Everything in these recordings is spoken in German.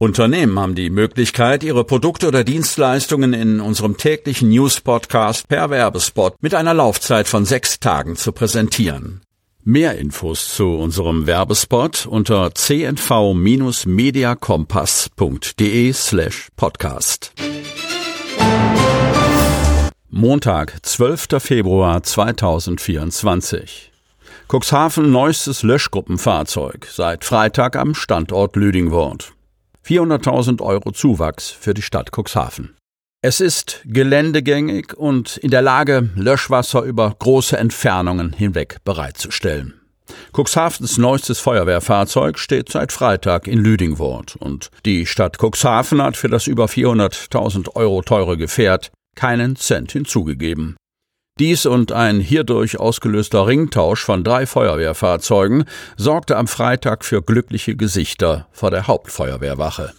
Unternehmen haben die Möglichkeit, ihre Produkte oder Dienstleistungen in unserem täglichen News-Podcast per Werbespot mit einer Laufzeit von sechs Tagen zu präsentieren. Mehr Infos zu unserem Werbespot unter cnv-mediakompass.de slash podcast. Montag, 12. Februar 2024. Cuxhaven neuestes Löschgruppenfahrzeug, seit Freitag am Standort Lüdingwort. 400.000 Euro Zuwachs für die Stadt Cuxhaven. Es ist geländegängig und in der Lage, Löschwasser über große Entfernungen hinweg bereitzustellen. Cuxhavens neuestes Feuerwehrfahrzeug steht seit Freitag in Lüdingwort und die Stadt Cuxhaven hat für das über 400.000 Euro teure Gefährt keinen Cent hinzugegeben. Dies und ein hierdurch ausgelöster Ringtausch von drei Feuerwehrfahrzeugen sorgte am Freitag für glückliche Gesichter vor der Hauptfeuerwehrwache.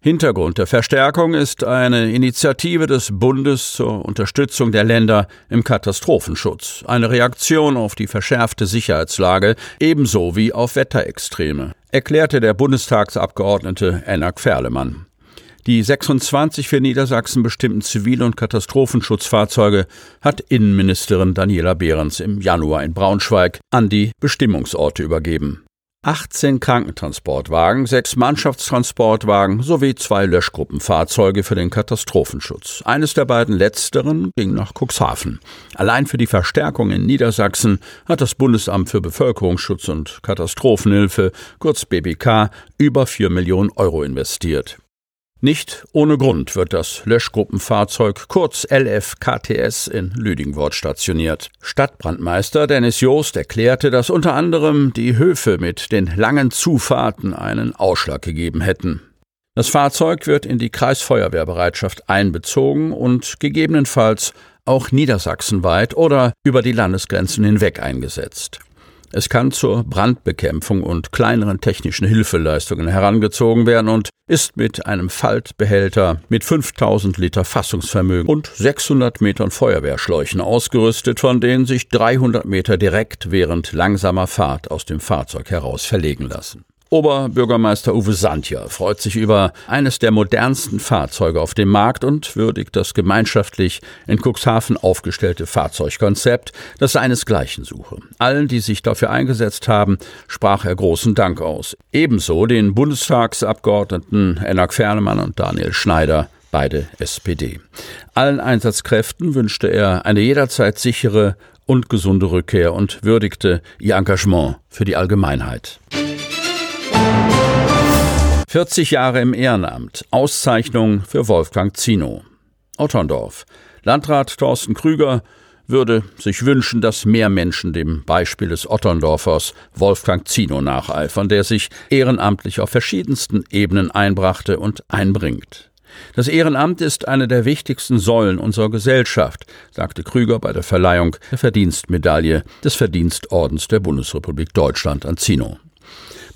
Hintergrund der Verstärkung ist eine Initiative des Bundes zur Unterstützung der Länder im Katastrophenschutz, eine Reaktion auf die verschärfte Sicherheitslage ebenso wie auf Wetterextreme, erklärte der Bundestagsabgeordnete Enak Ferlemann. Die 26 für Niedersachsen bestimmten Zivil- und Katastrophenschutzfahrzeuge hat Innenministerin Daniela Behrens im Januar in Braunschweig an die Bestimmungsorte übergeben. 18 Krankentransportwagen, sechs Mannschaftstransportwagen sowie zwei Löschgruppenfahrzeuge für den Katastrophenschutz. Eines der beiden letzteren ging nach Cuxhaven. Allein für die Verstärkung in Niedersachsen hat das Bundesamt für Bevölkerungsschutz und Katastrophenhilfe, kurz BBK, über vier Millionen Euro investiert. Nicht ohne Grund wird das Löschgruppenfahrzeug kurz LFKTS in Lüdingwort stationiert. Stadtbrandmeister Dennis Joost erklärte, dass unter anderem die Höfe mit den langen Zufahrten einen Ausschlag gegeben hätten. Das Fahrzeug wird in die Kreisfeuerwehrbereitschaft einbezogen und gegebenenfalls auch niedersachsenweit oder über die Landesgrenzen hinweg eingesetzt. Es kann zur Brandbekämpfung und kleineren technischen Hilfeleistungen herangezogen werden und ist mit einem Faltbehälter mit 5000 Liter Fassungsvermögen und 600 Metern Feuerwehrschläuchen ausgerüstet, von denen sich 300 Meter direkt während langsamer Fahrt aus dem Fahrzeug heraus verlegen lassen. Oberbürgermeister Uwe Sandja freut sich über eines der modernsten Fahrzeuge auf dem Markt und würdigt das gemeinschaftlich in Cuxhaven aufgestellte Fahrzeugkonzept, das seinesgleichen suche. Allen, die sich dafür eingesetzt haben, sprach er großen Dank aus. Ebenso den Bundestagsabgeordneten Enak Fernemann und Daniel Schneider beide SPD. Allen Einsatzkräften wünschte er eine jederzeit sichere und gesunde Rückkehr und würdigte ihr Engagement für die Allgemeinheit. 40 Jahre im Ehrenamt. Auszeichnung für Wolfgang Zino. Otterndorf. Landrat Thorsten Krüger würde sich wünschen, dass mehr Menschen dem Beispiel des Otterndorfers Wolfgang Zino nacheifern, der sich ehrenamtlich auf verschiedensten Ebenen einbrachte und einbringt. Das Ehrenamt ist eine der wichtigsten Säulen unserer Gesellschaft, sagte Krüger bei der Verleihung der Verdienstmedaille des Verdienstordens der Bundesrepublik Deutschland an Zino.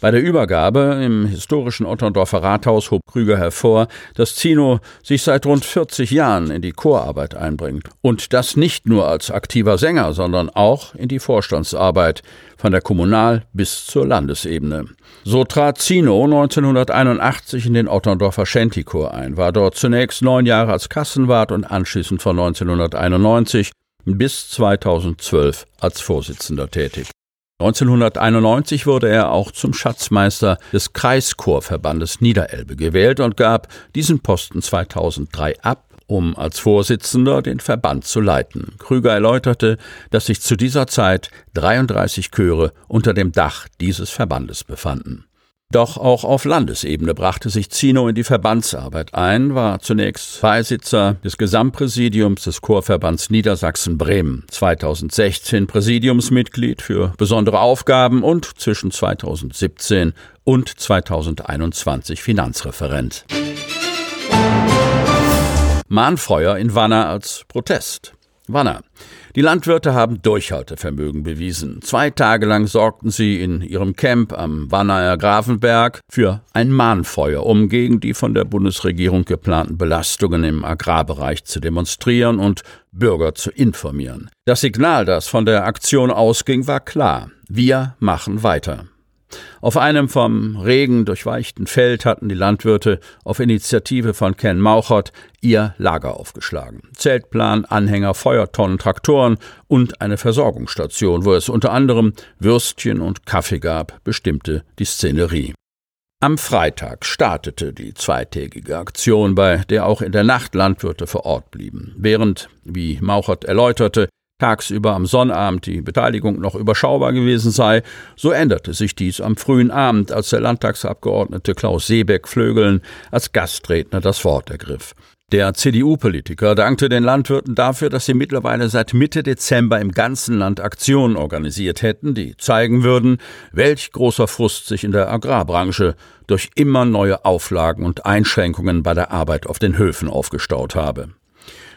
Bei der Übergabe im historischen Otterndorfer Rathaus hob Krüger hervor, dass Zino sich seit rund 40 Jahren in die Chorarbeit einbringt. Und das nicht nur als aktiver Sänger, sondern auch in die Vorstandsarbeit, von der Kommunal- bis zur Landesebene. So trat Zino 1981 in den Otterndorfer Schentichor ein, war dort zunächst neun Jahre als Kassenwart und anschließend von 1991 bis 2012 als Vorsitzender tätig. 1991 wurde er auch zum Schatzmeister des Kreischorverbandes Niederelbe gewählt und gab diesen Posten 2003 ab, um als Vorsitzender den Verband zu leiten. Krüger erläuterte, dass sich zu dieser Zeit 33 Chöre unter dem Dach dieses Verbandes befanden. Doch auch auf Landesebene brachte sich Zino in die Verbandsarbeit ein, war zunächst Beisitzer des Gesamtpräsidiums des Chorverbands Niedersachsen-Bremen, 2016 Präsidiumsmitglied für besondere Aufgaben und zwischen 2017 und 2021 Finanzreferent. Mahnfeuer in Wanner als Protest. Wanner. Die Landwirte haben Durchhaltevermögen bewiesen. Zwei Tage lang sorgten sie in ihrem Camp am Wannaer Grafenberg für ein Mahnfeuer, um gegen die von der Bundesregierung geplanten Belastungen im Agrarbereich zu demonstrieren und Bürger zu informieren. Das Signal, das von der Aktion ausging, war klar. Wir machen weiter. Auf einem vom Regen durchweichten Feld hatten die Landwirte auf Initiative von Ken Mauchert ihr Lager aufgeschlagen. Zeltplan, Anhänger, Feuertonnen, Traktoren und eine Versorgungsstation, wo es unter anderem Würstchen und Kaffee gab, bestimmte die Szenerie. Am Freitag startete die zweitägige Aktion, bei der auch in der Nacht Landwirte vor Ort blieben. Während, wie Mauchert erläuterte, tagsüber am Sonnabend die Beteiligung noch überschaubar gewesen sei, so änderte sich dies am frühen Abend, als der Landtagsabgeordnete Klaus Seebeck-Flögeln als Gastredner das Wort ergriff. Der CDU-Politiker dankte den Landwirten dafür, dass sie mittlerweile seit Mitte Dezember im ganzen Land Aktionen organisiert hätten, die zeigen würden, welch großer Frust sich in der Agrarbranche durch immer neue Auflagen und Einschränkungen bei der Arbeit auf den Höfen aufgestaut habe.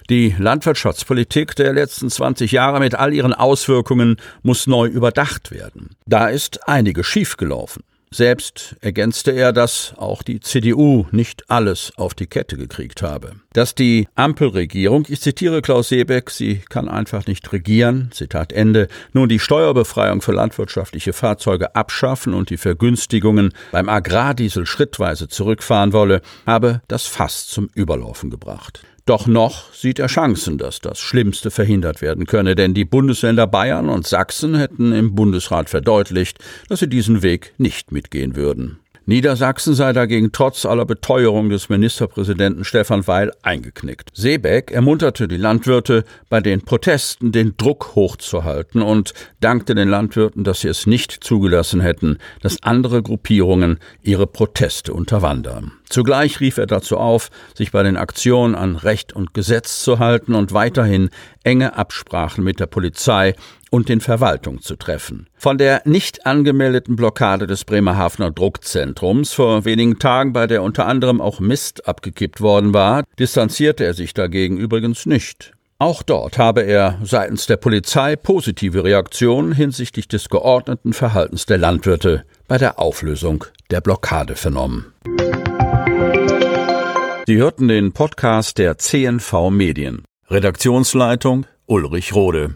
Die Landwirtschaftspolitik der letzten 20 Jahre mit all ihren Auswirkungen muss neu überdacht werden. Da ist einiges schiefgelaufen. Selbst ergänzte er, dass auch die CDU nicht alles auf die Kette gekriegt habe. Dass die Ampelregierung, ich zitiere Klaus Seebeck, sie kann einfach nicht regieren, Zitat Ende, nun die Steuerbefreiung für landwirtschaftliche Fahrzeuge abschaffen und die Vergünstigungen beim Agrardiesel schrittweise zurückfahren wolle, habe das Fass zum Überlaufen gebracht. Doch noch sieht er Chancen, dass das Schlimmste verhindert werden könne, denn die Bundesländer Bayern und Sachsen hätten im Bundesrat verdeutlicht, dass sie diesen Weg nicht mitgehen würden. Niedersachsen sei dagegen trotz aller Beteuerung des Ministerpräsidenten Stefan Weil eingeknickt. Seebeck ermunterte die Landwirte, bei den Protesten den Druck hochzuhalten und dankte den Landwirten, dass sie es nicht zugelassen hätten, dass andere Gruppierungen ihre Proteste unterwandern. Zugleich rief er dazu auf, sich bei den Aktionen an Recht und Gesetz zu halten und weiterhin enge Absprachen mit der Polizei und den Verwaltungen zu treffen. Von der nicht angemeldeten Blockade des Bremerhavener Druckzentrums vor wenigen Tagen, bei der unter anderem auch Mist abgekippt worden war, distanzierte er sich dagegen übrigens nicht. Auch dort habe er seitens der Polizei positive Reaktionen hinsichtlich des geordneten Verhaltens der Landwirte bei der Auflösung der Blockade vernommen. Sie hörten den Podcast der CNV Medien. Redaktionsleitung Ulrich Rode.